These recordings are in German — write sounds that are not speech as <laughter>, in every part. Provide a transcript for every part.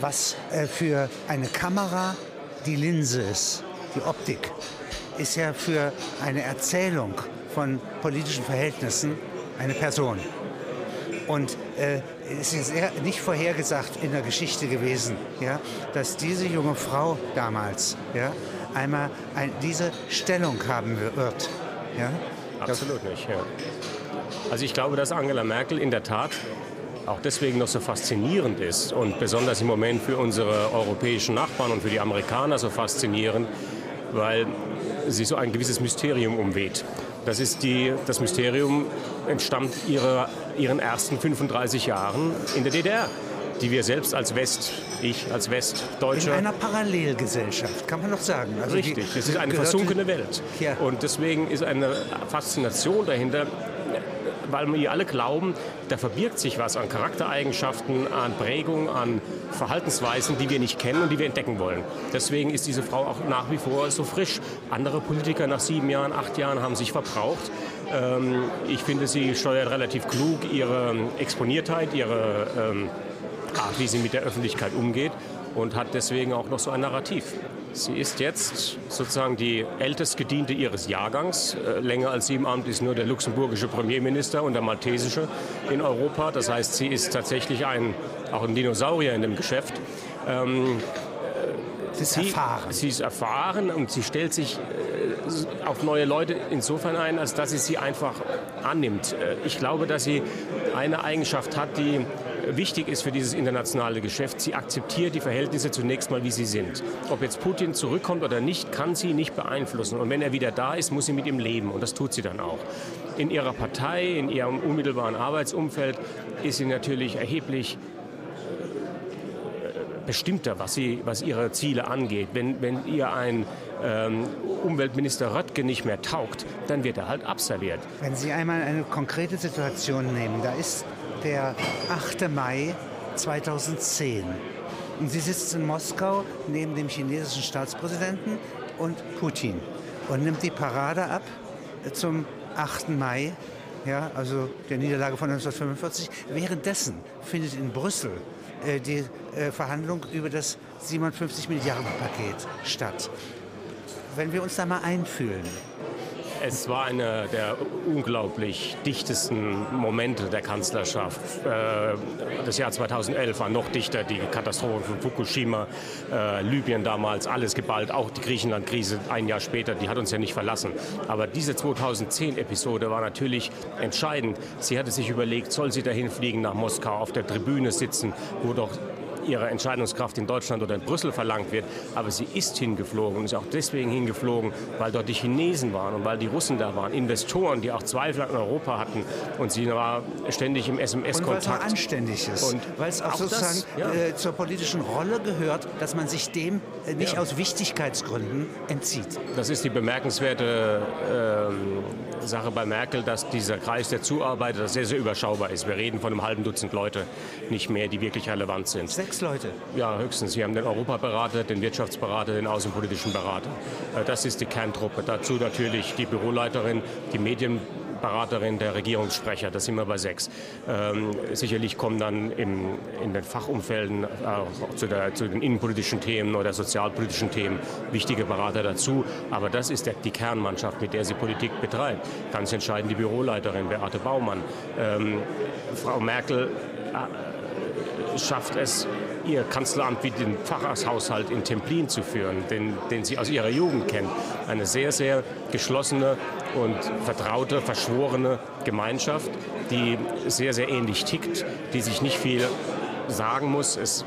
was äh, für eine Kamera die Linse ist, die Optik, ist ja für eine Erzählung von politischen Verhältnissen eine Person. Und äh, es ist nicht vorhergesagt in der Geschichte gewesen, ja, dass diese junge Frau damals ja, einmal ein, diese Stellung haben wird. Ja? Absolut nicht. Ja. Also ich glaube, dass Angela Merkel in der Tat auch deswegen noch so faszinierend ist und besonders im Moment für unsere europäischen Nachbarn und für die Amerikaner so faszinierend, weil sie so ein gewisses Mysterium umweht. Das ist die, das Mysterium entstammt ihrer, ihren ersten 35 Jahren in der DDR, die wir selbst als West, ich als Westdeutscher... In einer Parallelgesellschaft, kann man doch sagen. Also richtig, es ist eine versunkene Welt. Ja. Und deswegen ist eine Faszination dahinter, weil wir alle glauben, da verbirgt sich was an Charaktereigenschaften, an Prägung, an Verhaltensweisen, die wir nicht kennen und die wir entdecken wollen. Deswegen ist diese Frau auch nach wie vor so frisch. Andere Politiker nach sieben Jahren, acht Jahren haben sich verbraucht. Ähm, ich finde, sie steuert relativ klug ihre Exponiertheit, ihre ähm, Art, wie sie mit der Öffentlichkeit umgeht und hat deswegen auch noch so ein Narrativ. Sie ist jetzt sozusagen die ältestgediente ihres Jahrgangs. Äh, länger als sie im Amt ist nur der luxemburgische Premierminister und der maltesische in Europa. Das heißt, sie ist tatsächlich ein, auch ein Dinosaurier in dem Geschäft. Ähm, sie ist sie, erfahren. Sie ist erfahren und sie stellt sich äh, auf neue Leute insofern ein, als dass sie sie einfach annimmt. Äh, ich glaube, dass sie eine Eigenschaft hat, die wichtig ist für dieses internationale Geschäft. Sie akzeptiert die Verhältnisse zunächst mal, wie sie sind. Ob jetzt Putin zurückkommt oder nicht, kann sie nicht beeinflussen. Und wenn er wieder da ist, muss sie mit ihm leben. Und das tut sie dann auch. In ihrer Partei, in ihrem unmittelbaren Arbeitsumfeld ist sie natürlich erheblich äh, bestimmter, was, sie, was ihre Ziele angeht. Wenn, wenn ihr ein ähm, Umweltminister Röttge nicht mehr taugt, dann wird er halt abserviert. Wenn Sie einmal eine konkrete Situation nehmen, da ist der 8. Mai 2010. Und sie sitzt in Moskau neben dem chinesischen Staatspräsidenten und Putin und nimmt die Parade ab zum 8. Mai, ja, also der Niederlage von 1945. Währenddessen findet in Brüssel äh, die äh, Verhandlung über das 57 Milliarden Paket statt. Wenn wir uns da mal einfühlen, es war einer der unglaublich dichtesten Momente der Kanzlerschaft. Äh, das Jahr 2011 war noch dichter, die Katastrophe von Fukushima, äh, Libyen damals, alles geballt, auch die Griechenland-Krise ein Jahr später, die hat uns ja nicht verlassen. Aber diese 2010-Episode war natürlich entscheidend. Sie hatte sich überlegt, soll sie dahin fliegen nach Moskau, auf der Tribüne sitzen, wo doch ihre Entscheidungskraft in Deutschland oder in Brüssel verlangt wird. Aber sie ist hingeflogen und ist auch deswegen hingeflogen, weil dort die Chinesen waren und weil die Russen da waren, Investoren, die auch Zweifel an Europa hatten. Und sie war ständig im SMS-Kontakt. Und weil es anständig ist. Und weil es auch, auch sozusagen das, ja. äh, zur politischen Rolle gehört, dass man sich dem äh, nicht ja. aus Wichtigkeitsgründen entzieht. Das ist die bemerkenswerte äh, Sache bei Merkel, dass dieser Kreis der Zuarbeiter sehr, sehr überschaubar ist. Wir reden von einem halben Dutzend Leute, nicht mehr, die wirklich relevant sind. Sechs Leute? Ja, höchstens. Sie haben den Europaberater, den Wirtschaftsberater, den außenpolitischen Berater. Äh, das ist die Kerntruppe. Dazu natürlich die Büroleiterin, die Medienberaterin, der Regierungssprecher, das sind wir bei sechs. Ähm, sicherlich kommen dann im, in den Fachumfelden auch zu, der, zu, den innenpolitischen Themen oder sozialpolitischen Themen wichtige Berater dazu. Aber das ist der, die Kernmannschaft, mit der sie Politik betreibt. Ganz entscheidend die Büroleiterin Beate Baumann. Ähm, Frau Merkel äh, schafft es, ihr Kanzleramt wie den Pfarrershaushalt in Templin zu führen, den, den sie aus ihrer Jugend kennt. Eine sehr, sehr geschlossene und vertraute, verschworene Gemeinschaft, die sehr, sehr ähnlich tickt, die sich nicht viel sagen muss. Ich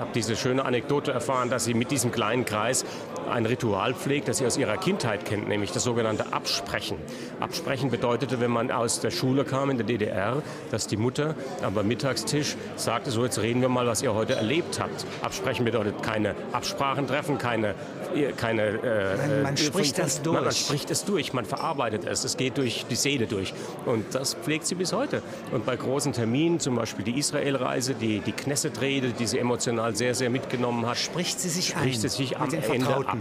habe diese schöne Anekdote erfahren, dass sie mit diesem kleinen Kreis ein Ritual pflegt, das sie aus ihrer Kindheit kennt, nämlich das sogenannte Absprechen. Absprechen bedeutete, wenn man aus der Schule kam in der DDR, dass die Mutter am Mittagstisch sagte, so jetzt reden wir mal, was ihr heute erlebt habt. Absprechen bedeutet keine Absprachen treffen, keine keine. Äh, man, man spricht das durch. Man, man, spricht es durch, man verarbeitet es. Es geht durch die Seele durch. Und das pflegt sie bis heute. Und bei großen Terminen, zum Beispiel die Israel-Reise, die, die Knesset-Rede, die sie emotional sehr, sehr mitgenommen hat, spricht sie sich spricht ein. Sie sich am Ende ab.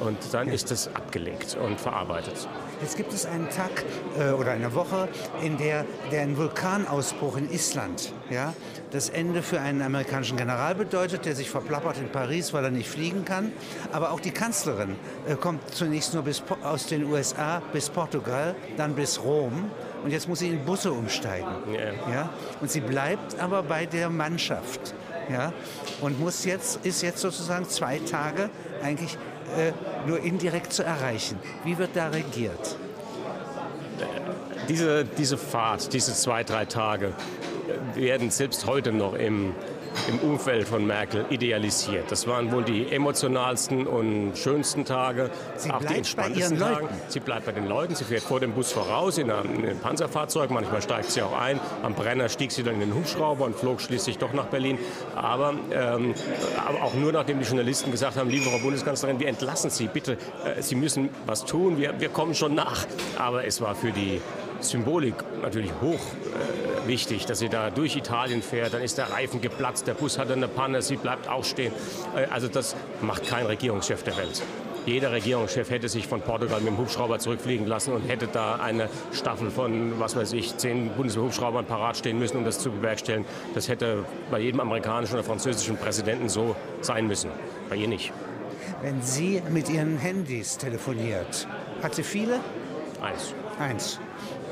Und dann ja. ist es abgelegt und verarbeitet. Jetzt gibt es einen Tag äh, oder eine Woche, in der, der ein Vulkanausbruch in Island ja, das Ende für einen amerikanischen General bedeutet, der sich verplappert in Paris, weil er nicht fliegen kann. Aber auch die Kanzlerin äh, kommt zunächst nur bis, aus den USA bis Portugal, dann bis Rom. Und jetzt muss sie in Busse umsteigen. Ja. ja. Und sie bleibt aber bei der Mannschaft. Ja. Und muss jetzt, ist jetzt sozusagen zwei Tage eigentlich äh, nur indirekt zu erreichen. Wie wird da regiert? Diese, diese Fahrt, diese zwei, drei Tage werden selbst heute noch im im Umfeld von Merkel idealisiert. Das waren wohl die emotionalsten und schönsten Tage, sie auch die entspanntesten Tage. Sie bleibt bei den Leuten, sie fährt vor dem Bus voraus in einem, in einem Panzerfahrzeug, manchmal steigt sie auch ein. Am Brenner stieg sie dann in den Hubschrauber und flog schließlich doch nach Berlin. Aber, ähm, aber auch nur nachdem die Journalisten gesagt haben, liebe Frau Bundeskanzlerin, wir entlassen Sie, bitte, äh, Sie müssen was tun, wir, wir kommen schon nach. Aber es war für die Symbolik natürlich hoch äh, wichtig, dass sie da durch Italien fährt. Dann ist der Reifen geplatzt, der Bus hat eine Panne, sie bleibt auch stehen. Äh, also das macht kein Regierungschef der Welt. Jeder Regierungschef hätte sich von Portugal mit dem Hubschrauber zurückfliegen lassen und hätte da eine Staffel von, was weiß ich, zehn Bundeshubschraubern parat stehen müssen, um das zu bewerkstelligen. Das hätte bei jedem amerikanischen oder französischen Präsidenten so sein müssen. Bei ihr nicht. Wenn sie mit ihren Handys telefoniert, hat sie viele? Eins. Eins.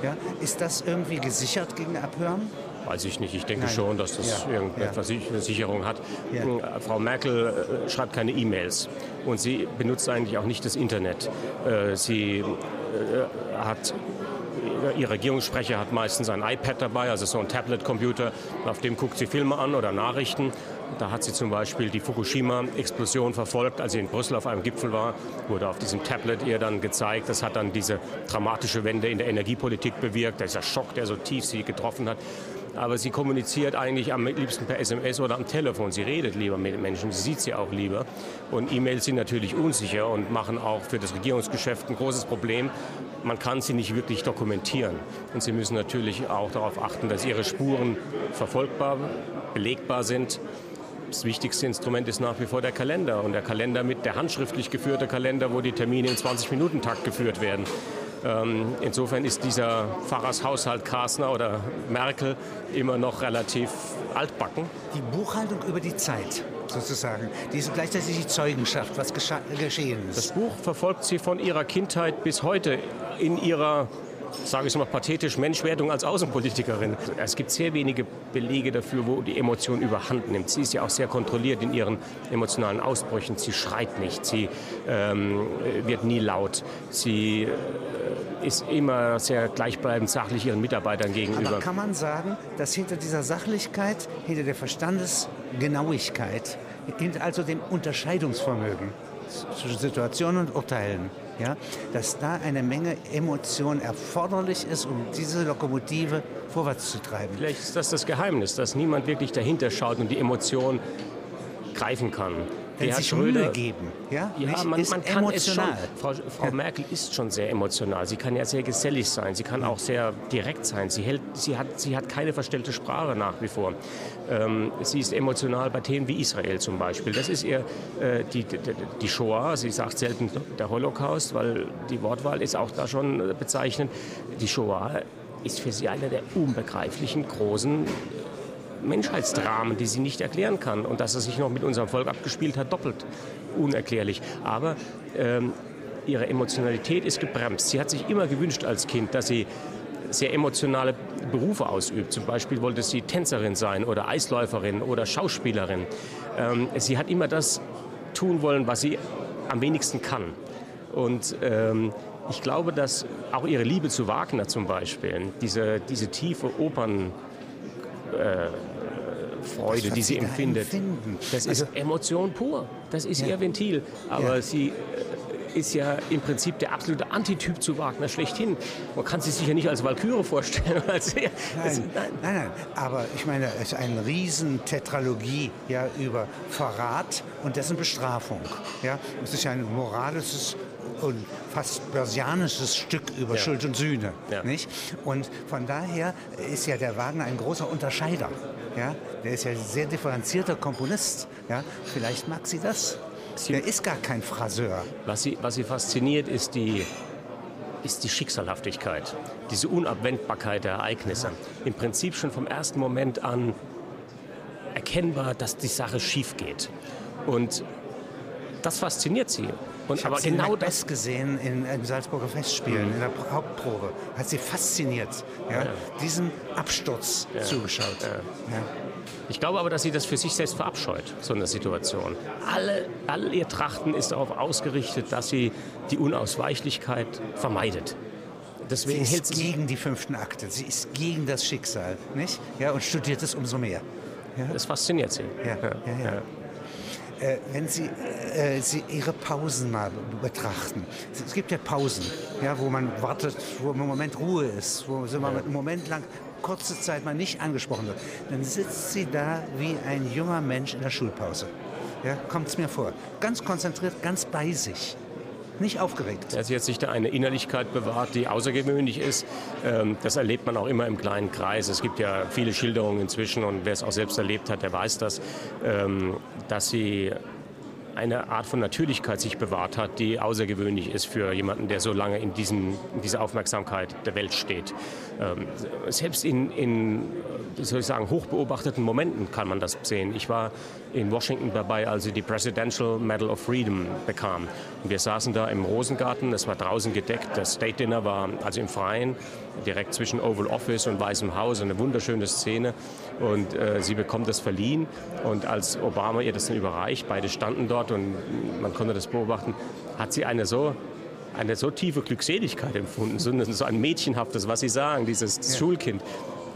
Ja? Ist das irgendwie gesichert gegen Abhören? Weiß ich nicht. Ich denke Nein. schon, dass das ja. irgendetwas ja. Sicherung hat. Ja. Hm, Frau Merkel äh, schreibt keine E-Mails und sie benutzt eigentlich auch nicht das Internet. Äh, sie äh, hat Ihr Regierungssprecher hat meistens ein iPad dabei, also so ein Tablet-Computer, auf dem guckt sie Filme an oder Nachrichten. Da hat sie zum Beispiel die Fukushima-Explosion verfolgt, als sie in Brüssel auf einem Gipfel war, wurde auf diesem Tablet ihr dann gezeigt. Das hat dann diese dramatische Wende in der Energiepolitik bewirkt, dieser Schock, der so tief sie getroffen hat. Aber sie kommuniziert eigentlich am liebsten per SMS oder am Telefon. Sie redet lieber mit Menschen, sie sieht sie auch lieber. Und E-Mails sind natürlich unsicher und machen auch für das Regierungsgeschäft ein großes Problem. Man kann sie nicht wirklich dokumentieren. Und sie müssen natürlich auch darauf achten, dass ihre Spuren verfolgbar, belegbar sind das wichtigste Instrument ist nach wie vor der Kalender. Und der Kalender mit der handschriftlich geführte Kalender, wo die Termine im 20-Minuten-Takt geführt werden. Ähm, insofern ist dieser Pfarrershaushalt Kasner oder Merkel immer noch relativ altbacken. Die Buchhaltung über die Zeit sozusagen, die ist gleichzeitig die Zeugenschaft, was geschehen ist. Das Buch verfolgt sie von ihrer Kindheit bis heute in ihrer sage ich mal pathetisch, Menschwerdung als Außenpolitikerin. Es gibt sehr wenige Belege dafür, wo die Emotion überhand nimmt. Sie ist ja auch sehr kontrolliert in ihren emotionalen Ausbrüchen. Sie schreit nicht, sie ähm, wird nie laut, sie äh, ist immer sehr gleichbleibend sachlich ihren Mitarbeitern gegenüber. Aber kann man sagen, dass hinter dieser Sachlichkeit, hinter der Verstandesgenauigkeit, hinter also dem Unterscheidungsvermögen zwischen Situationen und Urteilen, ja, dass da eine Menge Emotion erforderlich ist, um diese Lokomotive vorwärts zu treiben. Vielleicht ist das das Geheimnis, dass niemand wirklich dahinter schaut und die Emotion greifen kann. Wenn Schröder, Mühe geben. Ja, ja man, man kann emotional. es schon. Frau, Frau ja. Merkel ist schon sehr emotional. Sie kann ja sehr gesellig sein. Sie kann auch sehr direkt sein. Sie, hält, sie, hat, sie hat keine verstellte Sprache nach wie vor. Ähm, sie ist emotional bei Themen wie Israel zum Beispiel. Das ist ihr äh, die, die, die Shoah. Sie sagt selten der Holocaust, weil die Wortwahl ist auch da schon bezeichnend. Die Shoah ist für sie einer der unbegreiflichen großen Menschheitsdramen, die sie nicht erklären kann. Und dass er sich noch mit unserem Volk abgespielt hat, doppelt unerklärlich. Aber ähm, ihre Emotionalität ist gebremst. Sie hat sich immer gewünscht als Kind, dass sie sehr emotionale Berufe ausübt. Zum Beispiel wollte sie Tänzerin sein oder Eisläuferin oder Schauspielerin. Ähm, sie hat immer das tun wollen, was sie am wenigsten kann. Und ähm, ich glaube, dass auch ihre Liebe zu Wagner zum Beispiel, diese, diese tiefe Opern, äh, Freude, die sie empfindet. Das ist also, Emotion pur. Das ist ihr Ventil. Aber sie äh, ist ja im Prinzip der absolute Antityp zu Wagner schlechthin. Man kann sie sich ja nicht als Walküre vorstellen. Als nein, nein. nein, nein. Aber ich meine, es ist eine riesen Tetralogie ja, über Verrat und dessen Bestrafung. Ja? Es ist ja ein moralisches und fast börsianisches Stück über ja. Schuld und Sühne. Ja. Nicht? Und von daher ist ja der Wagner ein großer Unterscheider. Ja? Der ist ja ein sehr differenzierter Komponist. Ja? Vielleicht mag sie das. Sie, der ist gar kein Phraseur. Was sie, was sie fasziniert, ist die ist die Schicksalhaftigkeit, diese Unabwendbarkeit der Ereignisse. Im Prinzip schon vom ersten Moment an erkennbar, dass die Sache schief geht. Und das fasziniert sie. Und ich aber genau das gesehen in, in Salzburger Festspielen, in der Hauptprobe. Hat sie fasziniert, ja, ja. diesem Absturz ja. zugeschaut. Ja. Ich glaube aber, dass sie das für sich selbst verabscheut, so eine Situation. Alle, all ihr Trachten ist darauf ausgerichtet, dass sie die Unausweichlichkeit vermeidet. Deswegen sie ist gegen die fünften Akte, sie ist gegen das Schicksal, nicht? Ja, und studiert es umso mehr. Ja? Das fasziniert sie. Ja, ja, ja. Äh, wenn Sie, äh, Sie Ihre Pausen mal betrachten. Es gibt ja Pausen, ja, wo man wartet, wo im Moment Ruhe ist, wo so man einen Moment lang kurze Zeit mal nicht angesprochen wird. Dann sitzt sie da wie ein junger Mensch in der Schulpause. Ja, kommt es mir vor. Ganz konzentriert, ganz bei sich nicht aufgeregt. Also jetzt sich da eine Innerlichkeit bewahrt, die außergewöhnlich ist. Ähm, das erlebt man auch immer im kleinen Kreis. Es gibt ja viele Schilderungen inzwischen und wer es auch selbst erlebt hat, der weiß das, ähm, dass sie eine Art von Natürlichkeit sich bewahrt hat, die außergewöhnlich ist für jemanden, der so lange in, diesem, in dieser Aufmerksamkeit der Welt steht. Ähm, selbst in, in soll ich sagen, hochbeobachteten Momenten kann man das sehen. Ich war in Washington dabei, als sie die Presidential Medal of Freedom bekam. Und wir saßen da im Rosengarten, es war draußen gedeckt, das State Dinner war also im Freien, direkt zwischen Oval Office und Weißem Haus, eine wunderschöne Szene. Und äh, sie bekommt das verliehen. Und als Obama ihr das dann überreicht, beide standen dort und man konnte das beobachten, hat sie eine so eine so tiefe Glückseligkeit empfunden, so ein mädchenhaftes, was Sie sagen, dieses ja. Schulkind.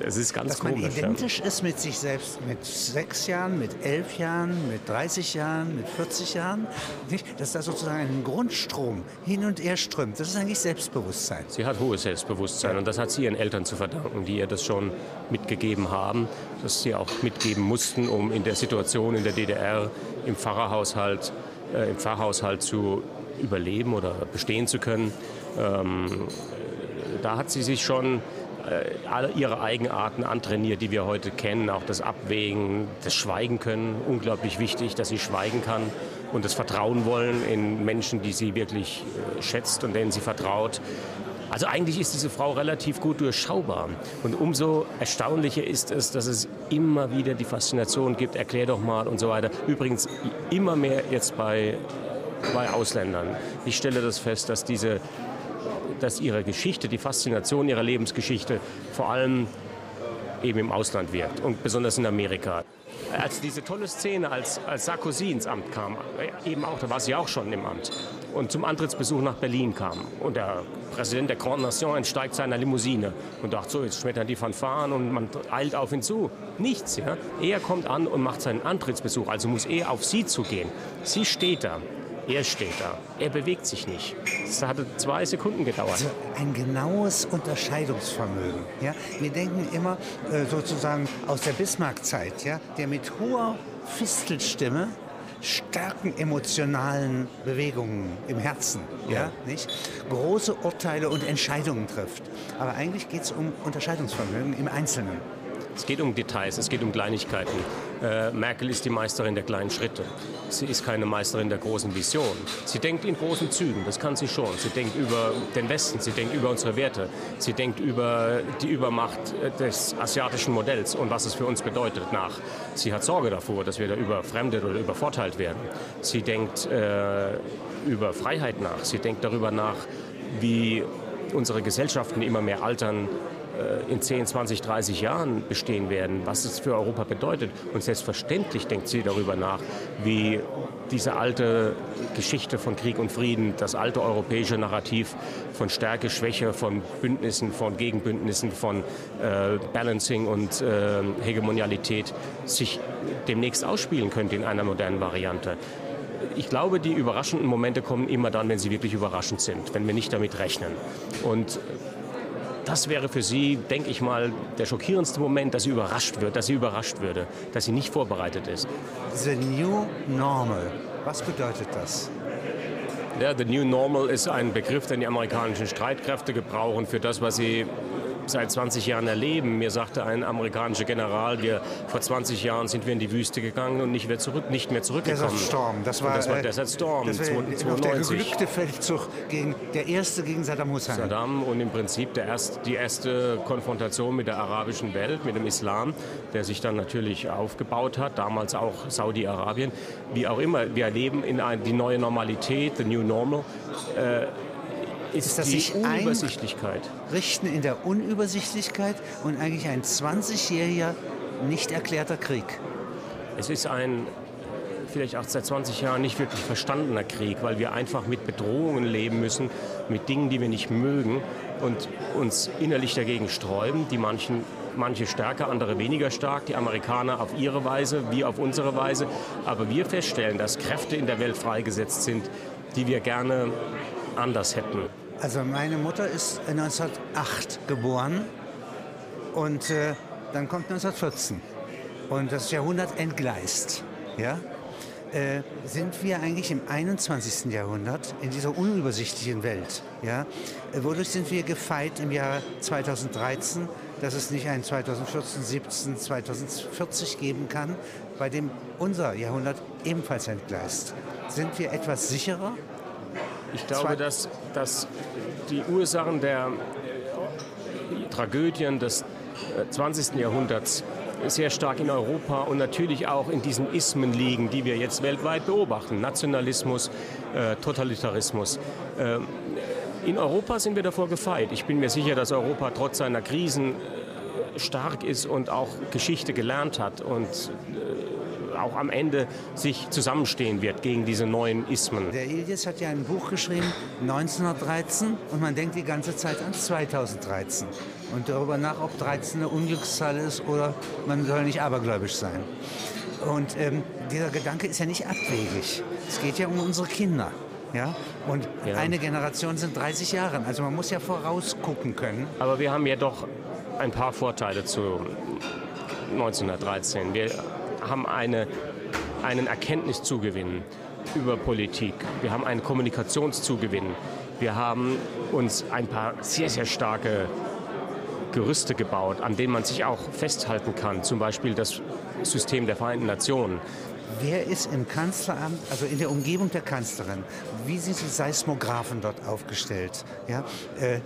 Es ist ganz Dass komisch. man identisch ja. ist mit sich selbst, mit sechs Jahren, mit elf Jahren, mit 30 Jahren, mit 40 Jahren. Nicht? Dass da sozusagen ein Grundstrom hin und her strömt. Das ist eigentlich Selbstbewusstsein. Sie hat hohes Selbstbewusstsein ja. und das hat sie ihren Eltern zu verdanken, die ihr das schon mitgegeben haben, dass sie auch mitgeben mussten, um in der Situation in der DDR im Pfarrerhaushalt, äh, im Pfarrhaushalt zu überleben oder bestehen zu können. Ähm, da hat sie sich schon alle ihre Eigenarten antrainiert, die wir heute kennen. Auch das Abwägen, das Schweigen können. Unglaublich wichtig, dass sie schweigen kann und das Vertrauen wollen in Menschen, die sie wirklich äh, schätzt und denen sie vertraut. Also eigentlich ist diese Frau relativ gut durchschaubar. Und umso erstaunlicher ist es, dass es immer wieder die Faszination gibt, erklär doch mal und so weiter. Übrigens immer mehr jetzt bei, bei Ausländern. Ich stelle das fest, dass diese dass ihre Geschichte, die Faszination ihrer Lebensgeschichte vor allem eben im Ausland wirkt und besonders in Amerika. Als diese tolle Szene, als, als Sarkozy ins Amt kam, äh, eben auch, da war sie auch schon im Amt, und zum Antrittsbesuch nach Berlin kam und der Präsident der Grande Nation entsteigt seiner Limousine und dachte so, jetzt schmettern die Fanfaren und man eilt auf ihn zu. Nichts, ja. Er kommt an und macht seinen Antrittsbesuch, also muss er auf sie zugehen. Sie steht da er steht da. Er bewegt sich nicht. Es hat zwei Sekunden gedauert. Also ein genaues Unterscheidungsvermögen. Ja? Wir denken immer äh, sozusagen aus der Bismarck-Zeit, ja? der mit hoher Fistelstimme starken emotionalen Bewegungen im Herzen, ja. ja. nicht? große Urteile und Entscheidungen trifft. Aber eigentlich geht es um Unterscheidungsvermögen im Einzelnen. Es geht um Details, es geht um Kleinigkeiten. Äh, Merkel ist die Meisterin der kleinen Schritte. Sie ist keine Meisterin der großen Vision. Sie denkt in großen Zügen, das kann sie schon. Sie denkt über den Westen, sie denkt über unsere Werte, sie denkt über die Übermacht äh, des asiatischen Modells und was es für uns bedeutet nach. Sie hat Sorge davor, dass wir da überfremdet oder übervorteilt werden. Sie denkt äh, über Freiheit nach. Sie denkt darüber nach, wie unsere Gesellschaften immer mehr altern, in 10, 20, 30 Jahren bestehen werden, was es für Europa bedeutet. Und selbstverständlich denkt sie darüber nach, wie diese alte Geschichte von Krieg und Frieden, das alte europäische Narrativ von Stärke, Schwäche, von Bündnissen, von Gegenbündnissen, von äh, Balancing und äh, Hegemonialität sich demnächst ausspielen könnte in einer modernen Variante. Ich glaube, die überraschenden Momente kommen immer dann, wenn sie wirklich überraschend sind, wenn wir nicht damit rechnen. Und das wäre für Sie, denke ich mal, der schockierendste Moment, dass sie überrascht wird, dass sie überrascht würde, dass sie nicht vorbereitet ist. The New Normal, was bedeutet das? Ja, The New Normal ist ein Begriff, den die amerikanischen Streitkräfte gebrauchen für das, was sie seit 20 Jahren erleben. Mir sagte ein amerikanischer General, wir vor 20 Jahren sind wir in die Wüste gegangen und nicht mehr, zurück, nicht mehr zurückgekommen. Desert Storm, das war, das war Desert Storm, das war 92. der geglückte Feldzug, gegen, der erste gegen Saddam Hussein. Saddam und im Prinzip der erst, die erste Konfrontation mit der arabischen Welt, mit dem Islam, der sich dann natürlich aufgebaut hat, damals auch Saudi-Arabien. Wie auch immer, wir erleben in ein, die neue Normalität, the new normal, äh, ist, ist das die Unübersichtlichkeit. Richten in der Unübersichtlichkeit und eigentlich ein 20-jähriger nicht erklärter Krieg. Es ist ein vielleicht auch seit 20 Jahren nicht wirklich verstandener Krieg, weil wir einfach mit Bedrohungen leben müssen, mit Dingen, die wir nicht mögen und uns innerlich dagegen sträuben, die manchen manche stärker, andere weniger stark, die Amerikaner auf ihre Weise, wir auf unsere Weise. Aber wir feststellen, dass Kräfte in der Welt freigesetzt sind, die wir gerne anders hätten. Also meine Mutter ist 1908 geboren und äh, dann kommt 1914 und das Jahrhundert entgleist. Ja? Äh, sind wir eigentlich im 21. Jahrhundert in dieser unübersichtlichen Welt. Ja? Äh, wodurch sind wir gefeit im Jahr 2013, dass es nicht ein 2014, 17, 2040 geben kann, bei dem unser Jahrhundert ebenfalls entgleist? Sind wir etwas sicherer? Ich glaube, dass, dass die Ursachen der Tragödien des 20. Äh, Jahrhunderts sehr stark in Europa und natürlich auch in diesen Ismen liegen, die wir jetzt weltweit beobachten. Nationalismus, äh, Totalitarismus. Äh, in Europa sind wir davor gefeit. Ich bin mir sicher, dass Europa trotz seiner Krisen äh, stark ist und auch Geschichte gelernt hat und äh, auch am Ende sich zusammenstehen wird gegen diese neuen Ismen. Der Ilias hat ja ein Buch geschrieben, 1913, und man denkt die ganze Zeit an 2013 und darüber nach, ob 13 eine Unglückszahl ist oder man soll nicht abergläubisch sein. Und ähm, dieser Gedanke ist ja nicht abwegig. Es geht ja um unsere Kinder. Ja? Und ja. eine Generation sind 30 Jahre. Also man muss ja vorausgucken können. Aber wir haben ja doch ein paar Vorteile zu 1913. Wir haben eine, einen Erkenntniszugewinn über Politik. Wir haben einen Kommunikationszugewinn. Wir haben uns ein paar sehr, sehr starke Gerüste gebaut, an denen man sich auch festhalten kann. Zum Beispiel das System der Vereinten Nationen. Wer ist im Kanzleramt, also in der Umgebung der Kanzlerin, wie sind die Seismographen dort aufgestellt? Ja, äh,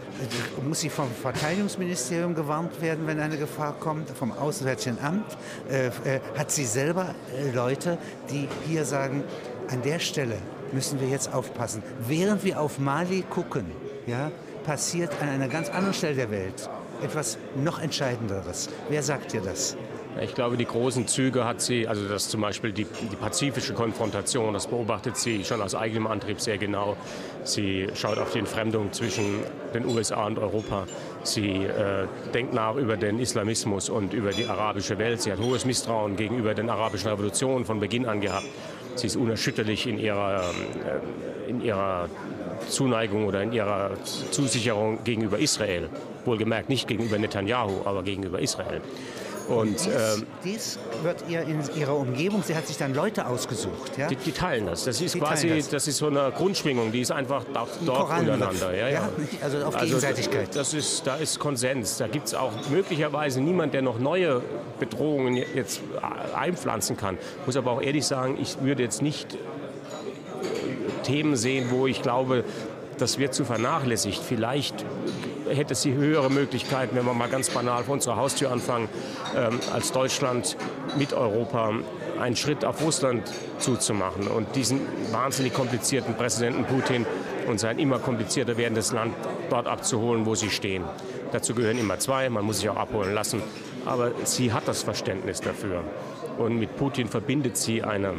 muss sie vom Verteidigungsministerium gewarnt werden, wenn eine Gefahr kommt, vom Auswärtigen Amt? Äh, äh, hat sie selber äh, Leute, die hier sagen, an der Stelle müssen wir jetzt aufpassen. Während wir auf Mali gucken, ja, passiert an einer ganz anderen Stelle der Welt etwas noch Entscheidenderes. Wer sagt dir das? Ich glaube, die großen Züge hat sie, also das zum Beispiel die, die, pazifische Konfrontation, das beobachtet sie schon aus eigenem Antrieb sehr genau. Sie schaut auf die Entfremdung zwischen den USA und Europa. Sie äh, denkt nach über den Islamismus und über die arabische Welt. Sie hat hohes Misstrauen gegenüber den arabischen Revolutionen von Beginn an gehabt. Sie ist unerschütterlich in ihrer, äh, in ihrer Zuneigung oder in ihrer Zusicherung gegenüber Israel. Wohlgemerkt nicht gegenüber Netanyahu, aber gegenüber Israel. Und, dies, ähm, dies, wird ihr in ihrer Umgebung, sie hat sich dann Leute ausgesucht. Ja? Die, die teilen das. Das ist die quasi, das. das. ist so eine Grundschwingung, die ist einfach dort, dort untereinander. Ja, ja. also auf also Gegenseitigkeit. Das ist, da ist Konsens. Da gibt es auch möglicherweise niemand, der noch neue Bedrohungen jetzt einpflanzen kann. Ich muss aber auch ehrlich sagen, ich würde jetzt nicht Themen sehen, wo ich glaube, das wird zu vernachlässigt. Vielleicht hätte sie höhere Möglichkeiten, wenn wir mal ganz banal vor unserer Haustür anfangen, ähm, als Deutschland mit Europa einen Schritt auf Russland zuzumachen und diesen wahnsinnig komplizierten Präsidenten Putin und sein immer komplizierter werdendes Land dort abzuholen, wo sie stehen. Dazu gehören immer zwei, man muss sich auch abholen lassen, aber sie hat das Verständnis dafür. Und mit Putin verbindet sie eine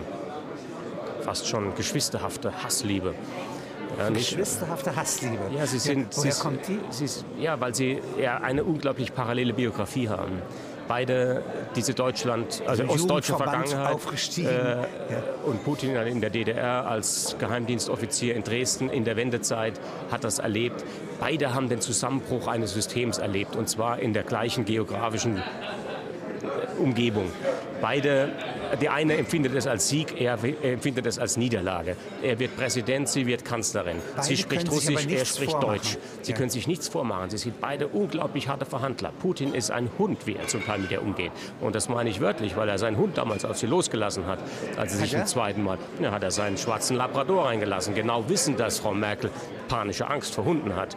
fast schon geschwisterhafte Hassliebe. Ja, Geschwisterhafte Hassliebe. Ja, sie sind, Woher sie, kommt die? Sie, ja, weil sie ja eine unglaublich parallele Biografie haben. Beide diese Deutschland, also, also ostdeutsche Vergangenheit. Äh, ja. und Putin in der DDR als Geheimdienstoffizier in Dresden in der Wendezeit hat das erlebt. Beide haben den Zusammenbruch eines Systems erlebt und zwar in der gleichen geografischen Umgebung. Beide, die eine empfindet es als Sieg, er empfindet es als Niederlage. Er wird Präsident, sie wird Kanzlerin. Beide sie spricht Russisch, er spricht vormachen. Deutsch. Sie Ja. können sich nichts vormachen. Sie sind beide unglaublich harte Verhandler. Putin ist ein Hund, wie er zum Teil mit ihr umgeht. Und das meine ich wörtlich, weil er seinen Hund damals auf sie losgelassen hat, als er sich im zweiten Mal, ja, hat er seinen schwarzen Labrador reingelassen. Genau wissen, dass Frau Merkel panische Angst vor Hunden hat.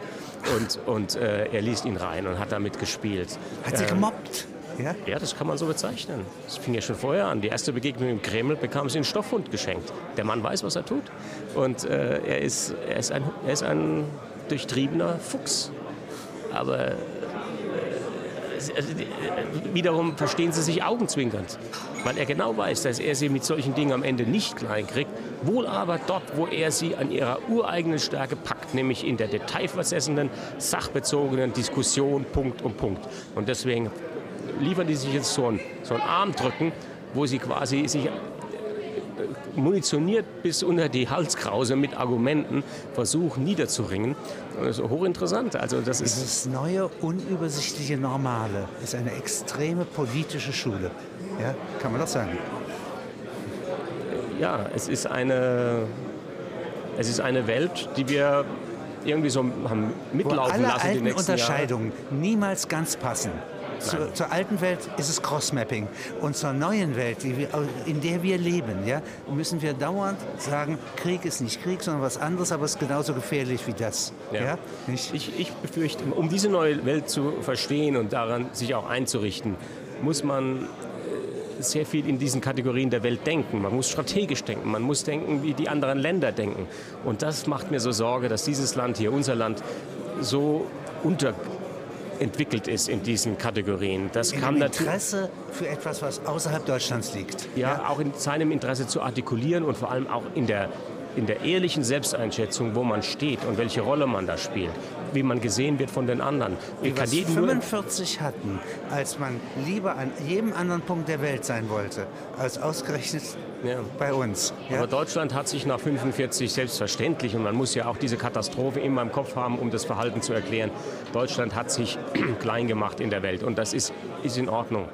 Und, und äh, er ließ ihn rein und hat damit gespielt. Hat sie Ähm, gemobbt? Ja? ja, das kann man so bezeichnen. Das fing ja schon vorher an. Die erste Begegnung im Kreml bekam sie einen Stoffhund geschenkt. Der Mann weiß, was er tut. Und äh, er, ist, er, ist ein, er ist ein durchtriebener Fuchs. Aber äh, also, äh, wiederum verstehen sie sich augenzwinkernd. Weil er genau weiß, dass er sie mit solchen Dingen am Ende nicht klein kriegt. Wohl aber dort, wo er sie an ihrer ureigenen Stärke packt, nämlich in der detailversessenen, sachbezogenen Diskussion, Punkt um Punkt. Und deswegen liefern die sich jetzt so ein, so ein Armdrücken, wo sie quasi sich äh, munitioniert bis unter die Halskrause mit Argumenten versuchen niederzuringen. Das ist hochinteressant. Also das ist Dieses neue, unübersichtliche Normale ist eine extreme politische Schule. Ja, kann man doch sagen. ja, es ist eine, es ist eine Welt, die wir irgendwie so haben Wo mitlaufen alle lassen die alten Jahre. Unterscheidungen niemals ganz passen. Zur, zur alten Welt ist es Crossmapping. Und zur neuen Welt, wir, in der wir leben, ja, müssen wir dauernd sagen, Krieg ist nicht Krieg, sondern was anderes, aber es ist genauso gefährlich wie das. Ja. Nicht? Ich, ich befürchte, um diese neue Welt zu verstehen und daran sich auch einzurichten, muss man äh, sehr viel in diesen Kategorien der Welt denken. Man muss strategisch denken, man muss denken, wie die anderen Länder denken. Und das macht mir so Sorge, dass dieses Land hier, unser Land, so unterentwickelt ist in diesen Kategorien. Das In natürlich Interesse für etwas, was außerhalb Deutschlands liegt. ja, auch in seinem Interesse zu artikulieren und vor allem auch in der, in der ehrlichen Selbsteinschätzung, wo man steht und welche Rolle man da spielt, wie man gesehen wird von den anderen. Wir jedem nur 45 hatten, als man lieber an jedem anderen Punkt der Welt sein wollte, als ausgerechnet Ja. bei uns. Ja? Aber Deutschland hat sich nach 45 selbstverständlich, und man muss ja auch diese Katastrophe immer im Kopf haben, um das Verhalten zu erklären, Deutschland hat sich <clears throat> klein gemacht in der Welt und das ist, ist in Ordnung.